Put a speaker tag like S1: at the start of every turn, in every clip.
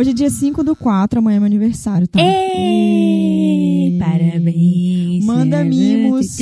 S1: Hoje é dia 5 do 4, amanhã é meu aniversário, tá?
S2: Ei, parabéns.
S1: Manda mimos.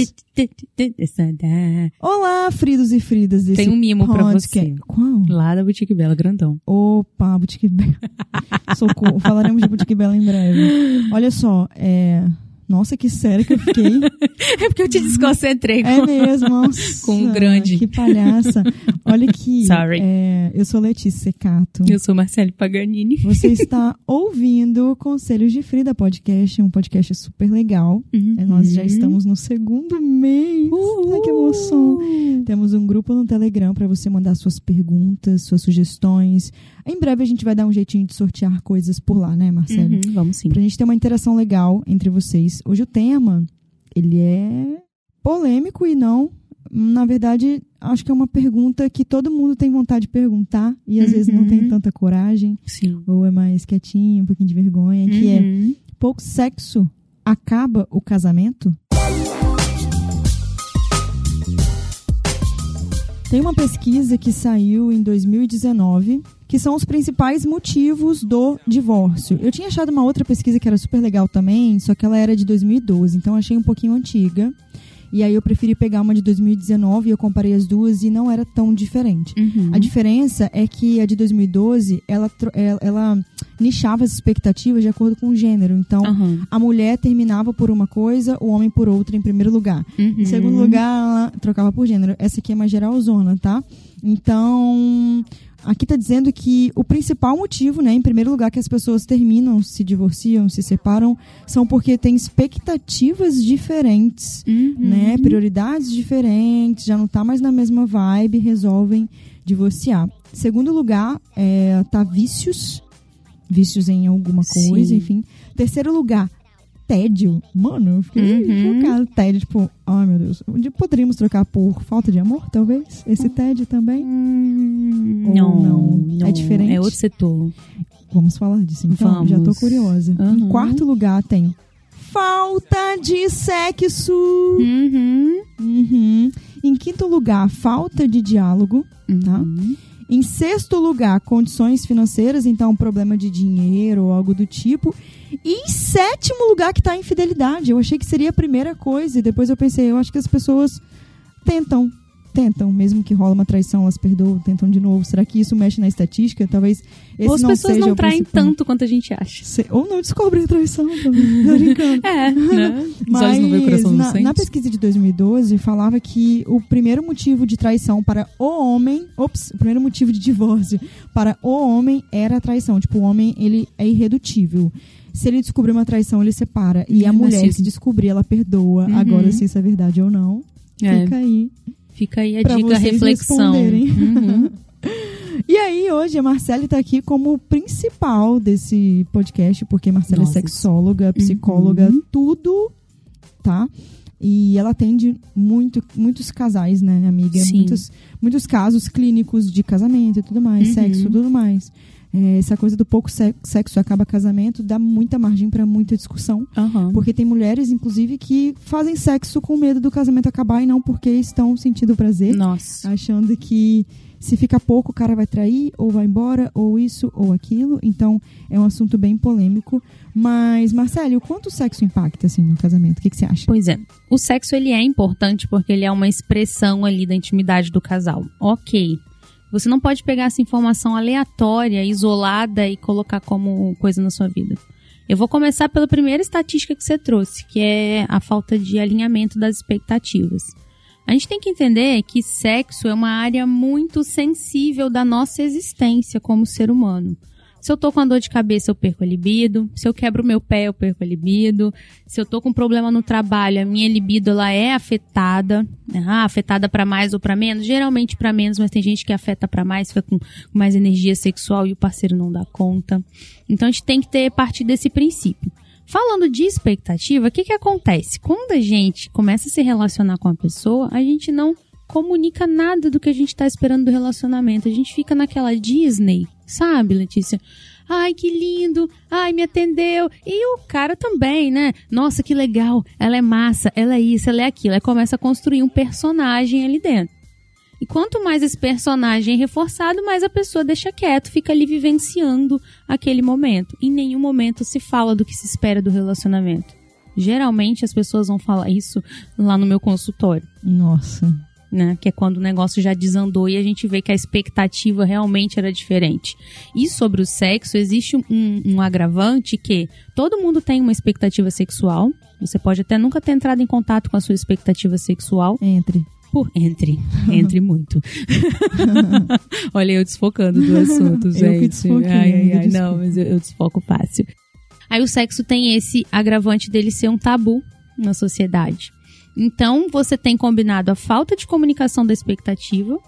S1: Olá, Fridos e Fridas desse
S2: Tem um mimo pra
S1: podcast.
S2: você.
S1: Qual?
S2: Lá da Boutique Bela, grandão.
S1: Opa, Boutique Bela. Socorro, falaremos de Boutique Bela em breve. Olha só, é... Nossa, que sério que eu fiquei.
S2: É porque eu te desconcentrei
S1: É mesmo, nossa.
S2: Com um grande.
S1: Que palhaça. Olha aqui.
S2: Sorry.
S1: é, eu sou Letícia Secato.
S2: Eu sou Marcele Paganini.
S1: Você está ouvindo Conselhos de Frida Podcast, um podcast super legal. É, Nós já estamos no segundo mês. Ai, que emoção. Temos um grupo no Telegram para você mandar suas perguntas, suas sugestões. Em breve a gente vai dar um jeitinho de sortear coisas por lá, né, Marcelo?
S2: Uhum, vamos sim.
S1: Pra gente ter uma interação legal entre vocês. Hoje o tema, ele é polêmico e não, na verdade, acho que é uma pergunta que todo mundo tem vontade de perguntar e às vezes não tem
S2: Uhum.
S1: tanta coragem
S2: Sim.
S1: ou é mais quietinho, um pouquinho de vergonha, que é
S2: Uhum.
S1: pouco sexo acaba o casamento? Tem uma pesquisa que saiu em 2019 que são os principais motivos do divórcio. Eu tinha achado uma outra pesquisa que era super legal também, só que ela era de 2012, então achei um pouquinho antiga. E aí eu preferi pegar uma de 2019 e eu comparei as duas e não era tão diferente.
S2: Uhum.
S1: A diferença é que a de 2012, ela, ela, ela nichava as expectativas de acordo com o gênero. Então,
S2: Aham.
S1: a mulher terminava por uma coisa, o homem por outra em primeiro lugar.
S2: Uhum.
S1: Em segundo lugar, ela trocava por gênero. Essa aqui é mais geralzona, tá? Então, aqui tá dizendo que o principal motivo, né, em primeiro lugar, que as pessoas terminam, se divorciam, se separam, são porque têm expectativas diferentes
S2: Uhum.
S1: né? Prioridades diferentes, já não tá mais na mesma vibe, resolvem divorciar. Segundo lugar, é, tá vícios, vícios em alguma coisa,
S2: Sim.
S1: enfim. Terceiro lugar, tédio. Mano, eu fiquei
S2: Uhum.
S1: chocada. Tédio, tipo, ai meu Deus. Onde Poderíamos trocar por falta de amor, talvez? Esse tédio também?
S2: Hum, não,
S1: não?
S2: não.
S1: É diferente?
S2: É outro setor.
S1: Vamos falar disso então, já tô
S2: Vamos.
S1: curiosa. Em
S2: Uhum.
S1: quarto lugar tem falta de sexo.
S2: Uhum.
S1: Uhum. Em quinto lugar, falta de diálogo. Tá?
S2: Uhum.
S1: Em sexto lugar, condições financeiras, então problema de dinheiro ou algo do tipo. E em sétimo lugar, que tá a infidelidade. Eu achei que seria a primeira coisa, e depois eu pensei, eu acho que as pessoas tentam, tentam, mesmo que rola uma traição, elas perdoam, tentam de novo. Será que isso mexe na estatística? Talvez esse
S2: Ou as
S1: não
S2: pessoas
S1: seja
S2: não traem
S1: principal.
S2: tanto quanto a gente acha.
S1: Se- Ou não descobrem a traição também.
S2: É, né?
S1: Mas na, na pesquisa de 2012 falava que o primeiro motivo de traição para o homem, ops, o primeiro motivo de divórcio para o homem era a traição. Tipo, o homem ele é irredutível. Se ele descobrir uma traição, ele separa. E a
S2: É,
S1: mulher,
S2: machismo.
S1: se descobrir, ela perdoa.
S2: Uhum.
S1: Agora, se isso é verdade ou não,
S2: É,
S1: fica aí.
S2: Fica aí a
S1: pra
S2: dica, reflexão. Uhum.
S1: E aí, hoje, a Marcela está aqui como principal desse podcast, porque Marcela
S2: Nossa.
S1: é sexóloga, psicóloga,
S2: Uhum.
S1: tudo, tá? E ela atende muito, muitos casais, né, amiga?
S2: Sim.
S1: Muitos, muitos casos clínicos de casamento e tudo mais,
S2: Uhum.
S1: sexo e tudo mais. É, essa coisa do pouco se- sexo acaba casamento dá muita margem para muita discussão.
S2: Aham.
S1: Porque tem mulheres, inclusive, que fazem sexo com medo do casamento acabar e não porque estão sentindo prazer
S2: Nossa.
S1: achando que se fica pouco o cara vai trair ou vai embora ou isso ou aquilo. Então é um assunto bem polêmico. Mas Marcelo, quanto o sexo impacta assim no casamento? O que, que você acha?
S2: Pois é. O sexo ele é importante porque ele é uma expressão ali da intimidade do casal. Ok. Você não pode pegar essa informação aleatória, isolada e colocar como coisa na sua vida. Eu vou começar pela primeira estatística que você trouxe, que é a falta de alinhamento das expectativas. A gente tem que entender que sexo é uma área muito sensível da nossa existência como ser humano. Se eu tô com a dor de cabeça, eu perco a libido. Se eu quebro o meu pé, eu perco a libido. Se eu tô com problema no trabalho, a minha libido ela é afetada. né? Ah, afetada pra mais ou pra menos? Geralmente pra menos, mas tem gente que afeta pra mais, fica com mais energia sexual e o parceiro não dá conta. Então a gente tem que ter partir desse princípio. Falando de expectativa, o que que acontece? Quando a gente começa a se relacionar com a pessoa, a gente não comunica nada do que a gente tá esperando do relacionamento. A gente fica naquela Disney, sabe, Letícia? Ai, que lindo! Ai, me atendeu! E o cara também, né? Nossa, que legal! Ela é massa, ela é isso, ela é aquilo. Aí começa a construir um personagem ali dentro. E quanto mais esse personagem é reforçado, mais a pessoa deixa quieto, fica ali vivenciando aquele momento. Em nenhum momento se fala do que se espera do relacionamento. Geralmente as pessoas vão falar isso lá no meu consultório.
S1: Nossa.
S2: Né? Que é quando o negócio já desandou e a gente vê que a expectativa realmente era diferente. E sobre o sexo, existe um, um agravante que todo mundo tem uma expectativa sexual. Você pode até nunca ter entrado em contato com a sua expectativa sexual.
S1: Entre.
S2: Por, entre, entre muito. Olha, eu desfocando do assunto, gente.
S1: Eu que desfoquei,
S2: ai, ai, não, mas eu, eu desfoco fácil. Aí o sexo tem esse agravante dele ser um tabu na sociedade. Então, você tem combinado a falta de comunicação da expectativa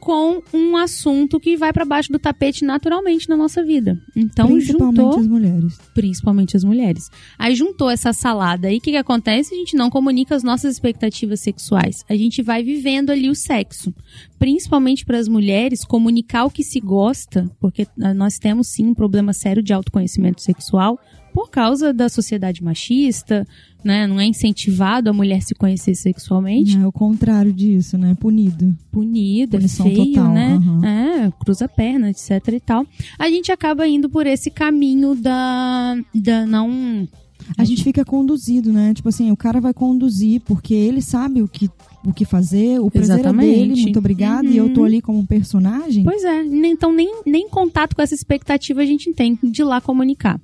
S2: com um assunto que vai para baixo do tapete naturalmente na nossa vida. Então,
S1: Principalmente
S2: juntou
S1: as mulheres.
S2: principalmente as mulheres. Aí juntou essa salada aí, o que, que acontece? A gente não comunica as nossas expectativas sexuais. A gente vai vivendo ali o sexo. Principalmente para as mulheres, comunicar o que se gosta, porque ah, nós temos sim um problema sério de autoconhecimento sexual por causa da sociedade machista, né? Não é incentivado a mulher se conhecer sexualmente.
S1: É o contrário disso, né? Punido.
S2: Punido, é
S1: Punição
S2: feio,
S1: total,
S2: né?
S1: aham.
S2: É, cruza a perna, etc e tal. A gente acaba indo por esse caminho da, da não
S1: A gente fica conduzido, né? Tipo assim, o cara vai conduzir porque ele sabe o que, o que fazer, o prazer é
S2: Exatamente.
S1: dele, muito obrigado, e eu tô
S2: Uhum.
S1: ali como um personagem.
S2: Pois é, então nem, nem contato com essa expectativa a gente tem de lá comunicar.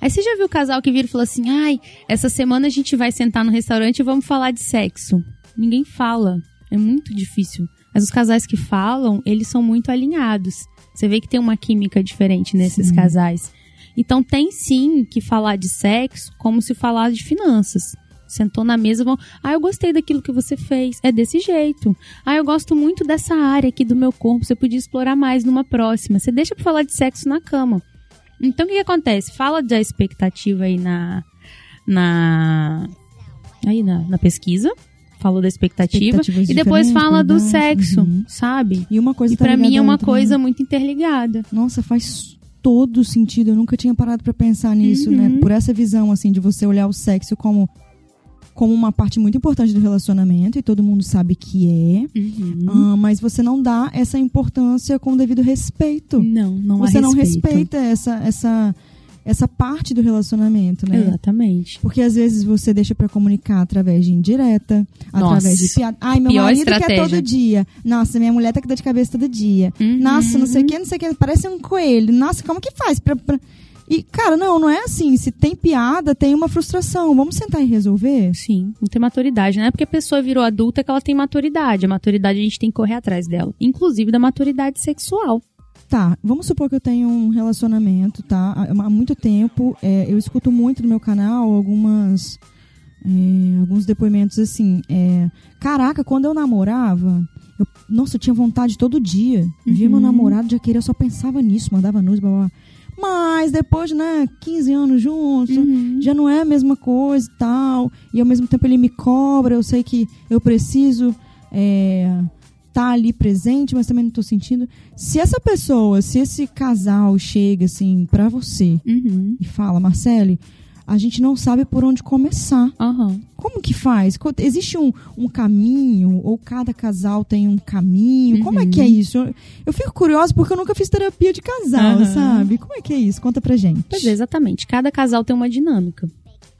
S2: Aí você já viu o casal que vira e fala assim: ai, essa semana a gente vai sentar no restaurante e vamos falar de sexo. Ninguém fala. É muito difícil. Mas os casais que falam, eles são muito alinhados. Você vê que tem uma química diferente nesses
S1: Sim.
S2: casais. Então tem sim que falar de sexo como se falar de finanças. Sentou na mesa, vão, ah, eu gostei daquilo que você fez. É desse jeito. Ah, eu gosto muito dessa área aqui do meu corpo. Você podia explorar mais numa próxima. Você deixa pra falar de sexo na cama. Então o que, que acontece? Fala da expectativa aí na. na. aí na, na pesquisa. Falou da expectativa. E depois fala do
S1: verdade.
S2: sexo,
S1: Uhum.
S2: sabe?
S1: E uma coisa
S2: E
S1: tá
S2: pra mim é uma
S1: né?
S2: coisa muito interligada.
S1: Nossa, faz todo sentido. Eu nunca tinha parado pra pensar nisso,
S2: Uhum.
S1: né? Por essa visão, assim, de você olhar o sexo como, como uma parte muito importante do relacionamento, e todo mundo sabe que é.
S2: Uhum.
S1: Ah, mas você não dá essa importância com o devido respeito.
S2: Não, não
S1: você não
S2: respeito.
S1: respeita essa, essa, essa parte do relacionamento, né?
S2: Exatamente.
S1: Porque às vezes você deixa pra comunicar através de indireta,
S2: Nossa.
S1: através de piada. Ai, meu
S2: Pior
S1: marido quer
S2: estratégia.
S1: todo dia. Nossa, minha mulher tá com dor de cabeça todo dia.
S2: Uhum.
S1: Nossa, não sei o que, não sei o que. Parece um coelho. Nossa, como que faz? Pra, pra- E, cara, não, não é assim. Se tem piada, tem uma frustração. Vamos sentar e resolver?
S2: Sim, não tem maturidade. Não é porque a pessoa virou adulta que ela tem maturidade. A maturidade a gente tem que correr atrás dela. Inclusive da maturidade sexual.
S1: Tá, vamos supor que eu tenho um relacionamento, tá? Há muito tempo. é, eu escuto muito no meu canal algumas. é, alguns depoimentos assim. é, Caraca, quando eu namorava. Eu, nossa, eu tinha vontade todo dia. Via meu
S2: Uhum.
S1: namorado, já queria, eu só pensava nisso, mandava nudes, blá, blá, blá. Mas depois, né, 15 anos juntos,
S2: Uhum.
S1: já não é a mesma coisa e tal. E ao mesmo tempo ele me cobra, eu sei que eu preciso é, tá ali presente, mas também não tô sentindo. Se essa pessoa, se esse casal chega assim pra você
S2: Uhum.
S1: e fala, Marcele, a gente não sabe por onde começar.
S2: Aham.
S1: Como que faz? Existe um, um caminho? Ou cada casal tem um caminho? Como é que é
S2: Uhum.
S1: isso? Eu, eu fico curiosa porque eu nunca fiz terapia de casal,
S2: Aham.
S1: sabe? Como é que é isso? Conta pra gente.
S2: Pois é, exatamente. Cada casal tem uma dinâmica.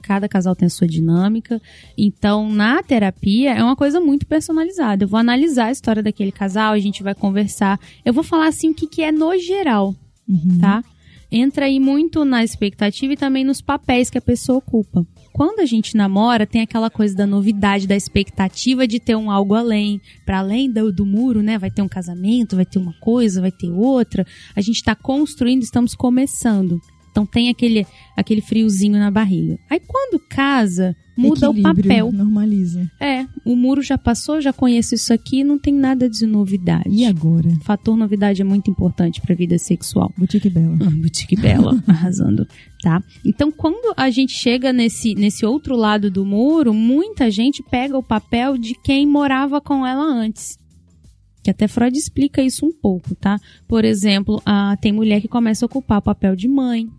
S2: Cada casal tem a sua dinâmica. Então, na terapia, é uma coisa muito personalizada. Eu vou analisar a história daquele casal, a gente vai conversar. Eu vou falar assim o que, que é no geral,
S1: Uhum.
S2: tá? Entra aí muito na expectativa e também nos papéis que a pessoa ocupa. Quando a gente namora, tem aquela coisa da novidade, da expectativa de ter um algo além. Para além do, do muro, né? Vai ter um casamento, vai ter uma coisa, vai ter outra. A gente está construindo, estamos começando. Então tem aquele, aquele friozinho na barriga. Aí quando casa, muda o papel.
S1: Normaliza.
S2: É, o muro já passou, já conheço isso aqui, não tem nada de novidade.
S1: E agora?
S2: O fator novidade é muito importante para a vida sexual.
S1: Boutique Bela.
S2: Ah, Boutique Bela, arrasando, tá? Então, quando a gente chega nesse, nesse outro lado do muro, muita gente pega o papel de quem morava com ela antes. Que até Freud explica isso um pouco, tá? Por exemplo, ah, tem mulher que começa a ocupar o papel de mãe,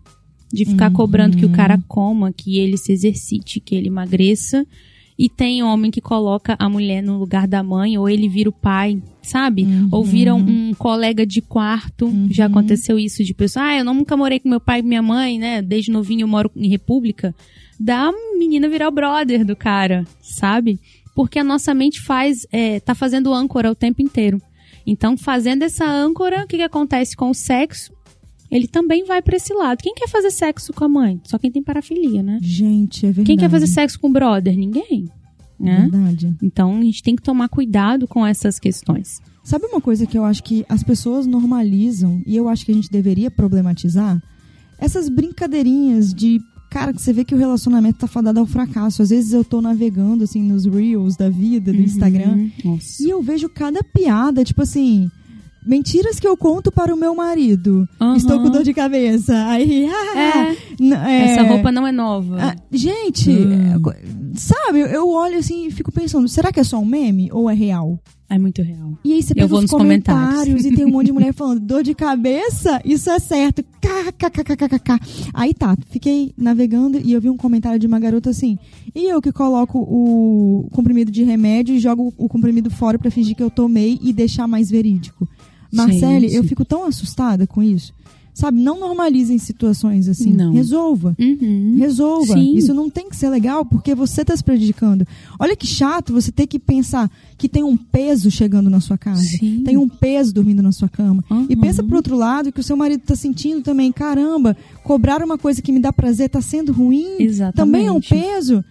S2: de ficar
S1: Uhum.
S2: cobrando que o cara coma, que ele se exercite, que ele emagreça. E tem homem que coloca a mulher no lugar da mãe, ou ele vira o pai, sabe?
S1: Uhum.
S2: Ou vira um, um colega de quarto.
S1: Uhum.
S2: Já aconteceu isso de pessoa, ah, eu nunca morei com meu pai e minha mãe, né? Desde novinho eu moro em república. Da menina virar o brother do cara, sabe? Porque a nossa mente faz, é, tá fazendo âncora o tempo inteiro. Então, fazendo essa âncora, o que, que acontece com o sexo? Ele também vai pra esse lado. Quem quer fazer sexo com a mãe? Só quem tem parafilia, né?
S1: Gente, é verdade.
S2: Quem quer fazer sexo com o brother? Ninguém. Né?
S1: Verdade.
S2: Então a gente tem que tomar cuidado com essas questões.
S1: Sabe uma coisa que eu acho que as pessoas normalizam e eu acho que a gente deveria problematizar? Essas brincadeirinhas de. Cara, que você vê que o relacionamento tá fadado ao fracasso. Às vezes eu tô navegando, assim, nos reels da vida, do Instagram,
S2: Uhum. Nossa.
S1: e eu vejo cada piada, tipo assim. Mentiras que eu conto para o meu marido.
S2: Aham.
S1: Estou com dor de cabeça. Aí, ah,
S2: É,
S1: é,
S2: essa roupa não é nova.
S1: ah, gente,
S2: Hum.
S1: sabe, eu olho assim e fico pensando, será que é só um meme ou é real?
S2: É muito real.
S1: E aí você
S2: Eu
S1: pega
S2: vou
S1: os
S2: nos
S1: comentários,
S2: comentários.
S1: e tem um monte de mulher falando, dor de cabeça, isso é certo. KKKKKK. Aí tá, fiquei navegando e eu vi um comentário de uma garota assim, e eu que coloco o comprimido de remédio e jogo o comprimido fora pra fingir que eu tomei e deixar mais verídico. Marcele, eu fico tão assustada com isso. Sabe, não normalizem situações assim.
S2: Não.
S1: Resolva.
S2: Uhum.
S1: Resolva.
S2: Sim.
S1: Isso não tem que ser legal porque você está se prejudicando. Olha que chato você ter que pensar que tem um peso chegando na sua casa.
S2: Sim.
S1: Tem um peso dormindo na sua cama.
S2: Uhum.
S1: E pensa pro outro lado que o seu marido está sentindo também, caramba, cobrar uma coisa que me dá prazer está sendo ruim.
S2: Exatamente.
S1: Também é um peso.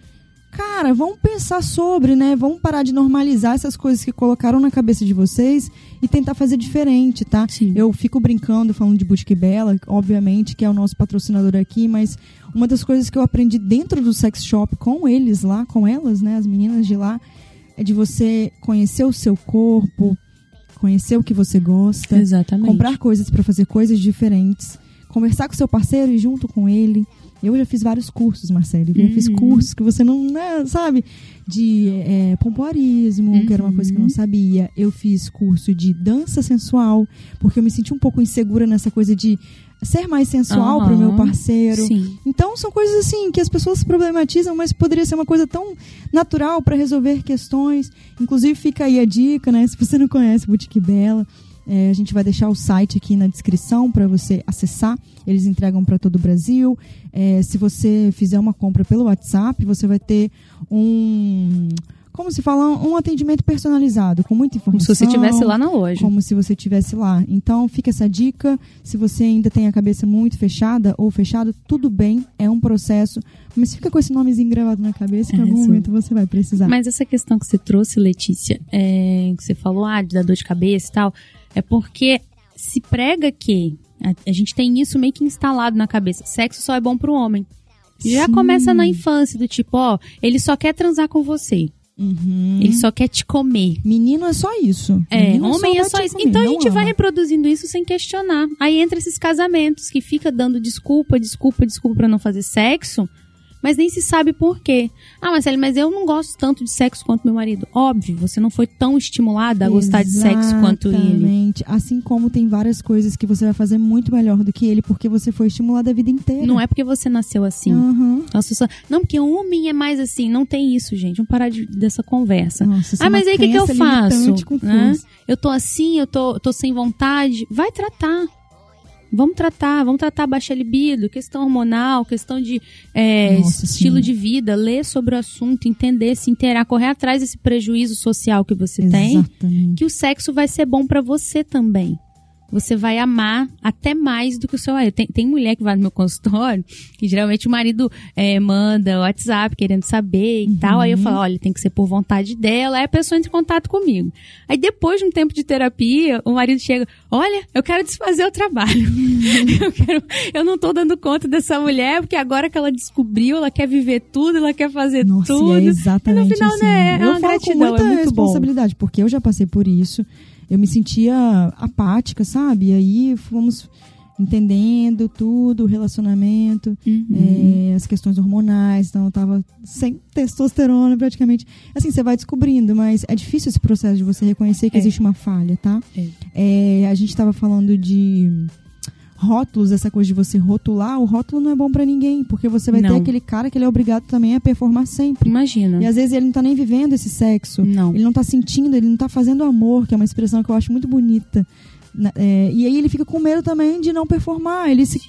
S1: Cara, vamos pensar sobre, né? Vamos parar de normalizar essas coisas que colocaram na cabeça de vocês e tentar fazer diferente, tá?
S2: Sim.
S1: Eu fico brincando falando de Boutique Bela, obviamente, que é o nosso patrocinador aqui, mas uma das coisas que eu aprendi dentro do sex shop com eles lá, com elas, né, as meninas de lá, é de você conhecer o seu corpo, conhecer o que você gosta,
S2: Exatamente.
S1: comprar coisas para fazer coisas diferentes, conversar com seu parceiro e junto com ele. Eu já fiz vários cursos, Marcelo. Eu já fiz
S2: Uhum.
S1: cursos que você não, né, sabe, de é, pompoarismo, que era uma coisa que eu não
S2: Uhum.
S1: sabia. Eu fiz curso de dança sensual, porque eu me senti um pouco insegura nessa coisa de ser mais sensual pro meu
S2: Aham.
S1: parceiro.
S2: Sim.
S1: Então são coisas assim que as pessoas problematizam, mas poderia ser uma coisa tão natural para resolver questões. Inclusive fica aí a dica, né? Se você não conhece Boutique Bela, é, a gente vai deixar o site aqui na descrição para você acessar. Eles entregam para todo o Brasil. É, se você fizer uma compra pelo WhatsApp, você vai ter um como se fala um atendimento personalizado com muita
S2: Como
S1: informação
S2: se você estivesse lá na loja.
S1: como se você estivesse lá. Então, fica essa dica. Se você ainda tem a cabeça muito fechada ou fechado, tudo bem, é um processo. Mas fica com esse nomezinho gravado na cabeça que em
S2: É,
S1: algum
S2: sim.
S1: momento você vai precisar.
S2: Mas essa questão que você trouxe, Letícia, é, que você falou, ah, de dar dor de cabeça e tal, é porque se prega que a, a gente tem isso meio que instalado na cabeça. Sexo só é bom pro homem. Já
S1: Sim.
S2: começa na infância, do tipo, ó, ele só quer transar com você.
S1: Uhum.
S2: Ele só quer te comer.
S1: Menino é só isso.
S2: É,
S1: Menino
S2: homem é
S1: vai
S2: só
S1: te
S2: isso.
S1: comer,
S2: Então a gente vai
S1: ama.
S2: reproduzindo isso sem questionar. Aí entra esses casamentos que fica dando desculpa, desculpa, desculpa pra não fazer sexo, mas nem se sabe por quê. Ah, Marcelo, mas eu não gosto tanto de sexo quanto meu marido. Óbvio, você não foi tão estimulada a gostar de sexo quanto ele.
S1: Exatamente. Assim como tem várias coisas que você vai fazer muito melhor do que ele porque você foi estimulada a vida inteira.
S2: Não é porque você nasceu assim.
S1: Uhum.
S2: Nossa, só... Não, porque homem é mais assim. Não tem isso, gente. Vamos parar de- dessa conversa.
S1: Nossa, é
S2: Ah, mas aí o que, que eu faço? né? Eu tô assim, eu tô, tô sem vontade. Vai tratar. Vamos tratar, vamos tratar a baixa libido, questão hormonal, questão de é,
S1: Nossa,
S2: estilo
S1: sim.
S2: de vida, ler sobre o assunto, entender, se inteirar, correr atrás desse prejuízo social que você tem,
S1: Exatamente.
S2: que o sexo vai ser bom pra você também. Você vai amar até mais do que o seu marido. Tem, tem mulher que vai no meu consultório, que geralmente o marido é, manda WhatsApp querendo saber e tal. Aí eu falo, olha, tem que ser por vontade dela. Aí a pessoa entra em contato comigo. Aí depois de um tempo de terapia, o marido chega, olha, eu quero desfazer o trabalho. eu, quero, eu não tô dando conta dessa mulher, porque agora que ela descobriu, ela quer viver tudo, ela quer fazer
S1: Nossa,
S2: tudo.
S1: e é exatamente
S2: E no final,
S1: assim.
S2: né, é
S1: eu
S2: uma
S1: falo
S2: gratidão,
S1: com muita
S2: é muito bom.
S1: responsabilidade, porque eu já passei por isso. Eu me sentia apática, sabe? E aí fomos entendendo tudo, o relacionamento,
S2: Uhum.
S1: é, as questões hormonais, então eu tava sem testosterona praticamente. Assim, você vai descobrindo, mas é difícil esse processo de você reconhecer que
S2: É.
S1: existe uma falha, tá?
S2: É.
S1: É, a gente tava falando de rótulos, essa coisa de você rotular, o rótulo não é bom para ninguém, porque você vai
S2: Não.
S1: ter aquele cara que ele é obrigado também a performar sempre.
S2: Imagina.
S1: E às vezes ele não tá nem vivendo esse sexo.
S2: Não.
S1: Ele não tá sentindo, ele não tá fazendo amor, que é uma expressão que eu acho muito bonita. É, e aí ele fica com medo também de não performar. Ele se,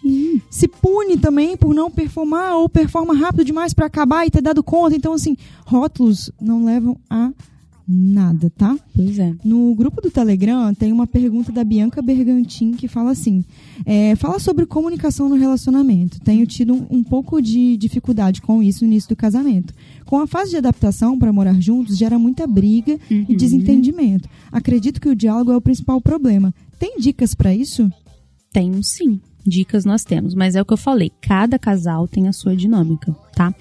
S1: se pune também por não performar ou performa rápido demais pra acabar e ter dado conta. Então, assim, rótulos não levam a nada, tá?
S2: Pois é.
S1: No grupo do Telegram tem uma pergunta da Bianca Bergantin que fala assim: é, fala sobre comunicação no relacionamento. Tenho tido um, um pouco de dificuldade com isso no início do casamento. Com a fase de adaptação para morar juntos, gera muita briga e
S2: Uhum.
S1: desentendimento. Acredito que o diálogo é o principal problema. Tem dicas para isso?
S2: Tenho sim. Dicas nós temos, mas é o que eu falei, cada casal tem a sua dinâmica, tá?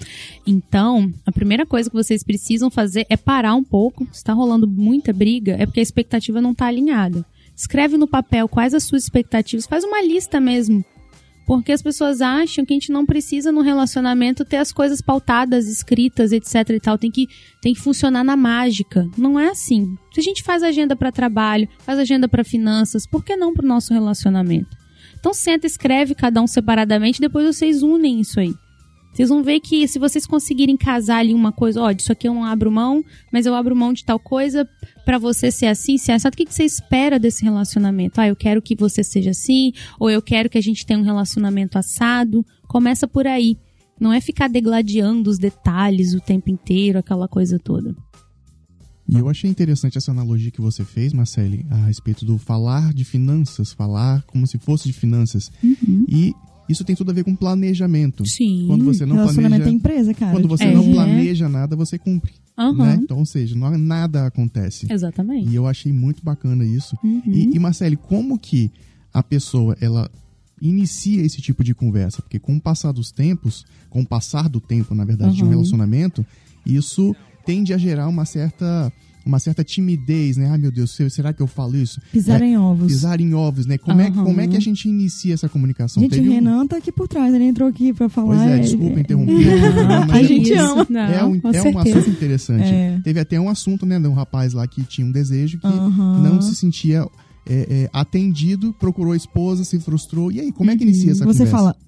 S2: Então, a primeira coisa que vocês precisam fazer é parar um pouco. Se tá rolando muita briga, é porque a expectativa não tá alinhada. Escreve no papel quais as suas expectativas, faz uma lista mesmo. Porque as pessoas acham que a gente não precisa no relacionamento ter as coisas pautadas, escritas, etc e tal, tem que tem que funcionar na mágica. Não é assim. Se a gente faz agenda para trabalho, faz agenda para finanças, por que não para o nosso relacionamento? Então senta, escreve cada um separadamente, depois vocês unem isso aí. Vocês vão ver que se vocês conseguirem casar ali uma coisa, ó, disso aqui eu não abro mão, mas eu abro mão de tal coisa pra você ser assim, ser assado. O que você espera desse relacionamento? Ah, eu quero que você seja assim, ou eu quero que a gente tenha um relacionamento assado. Começa por aí. Não é ficar degladiando os detalhes o tempo inteiro, aquela coisa toda.
S3: E eu achei interessante essa analogia que você fez, Marcele, a respeito do falar de finanças, falar como se fosse de finanças. E isso tem tudo a ver com planejamento.
S2: Sim.
S3: Quando você não planeja,
S1: empresa, cara.
S3: quando você
S2: É.
S3: não planeja nada, você cumpre,
S2: Aham.
S3: né? Então, ou seja, não, nada acontece.
S2: Exatamente.
S3: E eu achei muito bacana isso.
S2: Uhum.
S3: E, e Marcele, como que a pessoa ela inicia esse tipo de conversa? Porque com o passar dos tempos, com o passar do tempo, na verdade, de um
S2: Uhum.
S3: relacionamento, isso tende a gerar uma certa uma certa timidez, né? Ai meu Deus, se- será que eu falo isso?
S1: Pisar
S3: É,
S1: em ovos.
S3: Pisar em ovos, né? Como, é,
S2: Aham.
S3: como é que a gente inicia essa comunicação?
S1: Gente, o
S3: Teve um-
S1: Renan tá aqui por trás, ele entrou aqui pra falar.
S3: Pois é,
S1: é-
S3: desculpa
S1: é-
S3: interromper.
S2: Não,
S3: mas
S1: A
S3: é
S1: gente ama.
S2: Não,
S3: é um, é um assunto interessante.
S1: É.
S3: Teve até um assunto, né, de um rapaz lá que tinha um desejo que
S1: Aham.
S3: não se sentia é, é, atendido, procurou a esposa, se frustrou. E aí, como é que inicia essa
S1: Você
S3: conversa?
S1: fala, "S-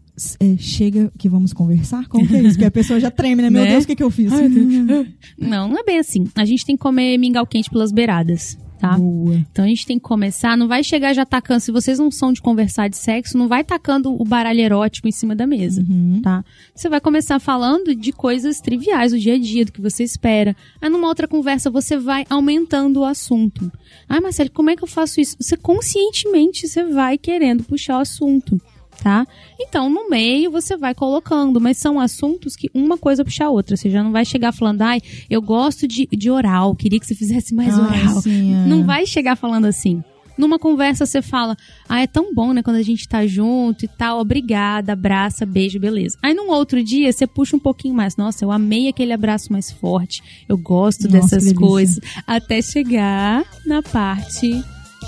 S1: é, chega que vamos conversar? Como que é isso? Porque a pessoa já treme, né? Meu
S2: Né?
S1: Deus, o que, que eu fiz?
S2: Não, não é bem assim. A gente tem que comer mingau quente pelas beiradas, tá?
S1: Boa.
S2: Então a gente tem que começar, não vai chegar já tacando, se vocês não são de conversar de sexo, não vai tacando o baralho erótico em cima da mesa,
S1: Uhum.
S2: tá? Você vai começar falando de coisas triviais do dia a dia, do que você espera. Aí numa outra conversa você vai aumentando o assunto. Ah, Marcelo, como é que eu faço isso? Você conscientemente você vai querendo puxar o assunto. Tá? Então, no meio você vai colocando, mas são assuntos que uma coisa puxa a outra. Você já não vai chegar falando, ai, eu gosto de, de oral, queria que você fizesse mais
S1: Ah,
S2: oral.
S1: sim, é.
S2: Não vai chegar falando assim. Numa conversa você fala, ah, é tão bom, né, quando a gente tá junto e tal, obrigada, abraça, beijo, beleza. Aí num outro dia você puxa um pouquinho mais, nossa, eu amei aquele abraço mais forte, eu gosto
S1: Nossa,
S2: dessas coisas, até chegar na parte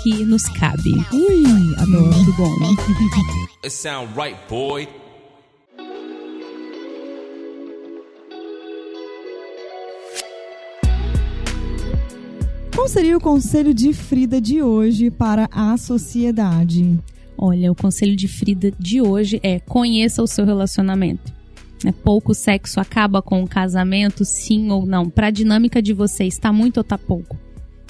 S2: que nos cabe.
S1: Ui, adoro.
S2: Muito bom.
S4: It sound right, boy.
S1: Qual seria o conselho de Frida de hoje para a sociedade?
S2: Olha, o conselho de Frida de hoje é conheça o seu relacionamento. É, pouco sexo acaba com o casamento, sim ou não? Para a dinâmica de vocês, está muito ou tá pouco?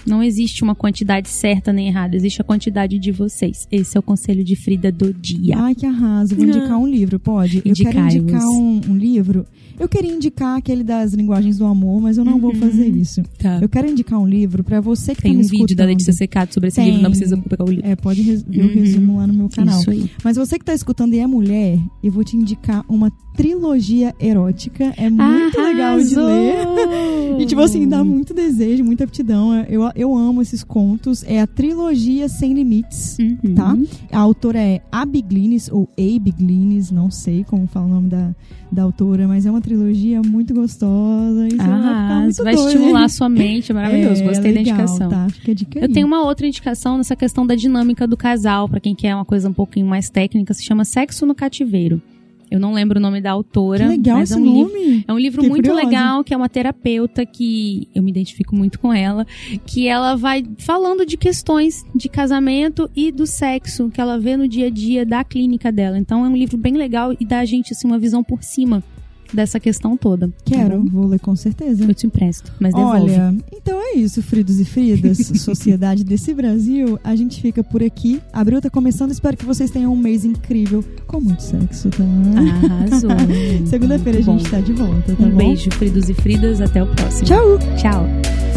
S2: Não existe uma quantidade certa nem errada, existe a quantidade de vocês. Esse é o conselho de Frida do dia.
S1: Ai, que arraso. Vou indicar um livro, pode? Eu quero indicar um, um livro. Eu queria indicar aquele das linguagens do amor, mas eu não vou fazer isso.
S2: Tá.
S1: Eu quero indicar um livro pra você que
S2: Tem
S1: tá
S2: um
S1: me
S2: vídeo da
S1: escutando.
S2: Letícia Secato sobre esse
S1: Tem.
S2: livro, não precisa pegar o livro.
S1: É, pode ver o
S2: Uhum.
S1: resumo lá no meu canal.
S2: Isso aí.
S1: Mas você que tá escutando e é mulher, eu vou te indicar uma trilogia erótica. É muito legal de ler. E, tipo assim, dá muito desejo, muita aptidão. Eu, eu amo esses contos. É a trilogia Sem Limites,
S2: Uhum.
S1: tá? A autora é Abby Glines, ou Abe Glines, não sei como fala o nome da, da autora, mas é uma trilogia muito gostosa. Vai
S2: Ah,
S1: muito
S2: vai
S1: doido.
S2: estimular a sua mente, é maravilhoso.
S1: É,
S2: Gostei da
S1: legal,
S2: indicação.
S1: Tá? Fica a dica
S2: Eu tenho uma outra indicação nessa questão da dinâmica do casal, pra quem quer uma coisa um pouquinho mais técnica, se chama Sexo no Cativeiro. Eu não lembro o nome da autora.
S1: Que legal
S2: mas
S1: esse
S2: é um livro.
S1: nome.
S2: É um livro
S1: Fiquei
S2: muito
S1: curiosa.
S2: legal, que é uma terapeuta que eu me identifico muito com ela, que ela vai falando de questões de casamento e do sexo que ela vê no dia a dia da clínica dela. Então é um livro bem legal e dá a gente assim uma visão por cima dessa questão toda. tá
S1: Quero,
S2: bom?
S1: vou ler com certeza.
S2: Eu te empresto, mas devolve.
S1: Olha, então é isso, Fridos e Fridas, Sociedade desse Brasil. A gente fica por aqui. Abril tá começando, espero que vocês tenham um mês incrível com muito sexo, tá?
S2: Arrasou.
S1: Segunda-feira a gente
S2: bom.
S1: tá de volta, tá
S2: Um
S1: bom?
S2: beijo, Fridos e Fridas. Até o próximo.
S1: Tchau!
S2: Tchau.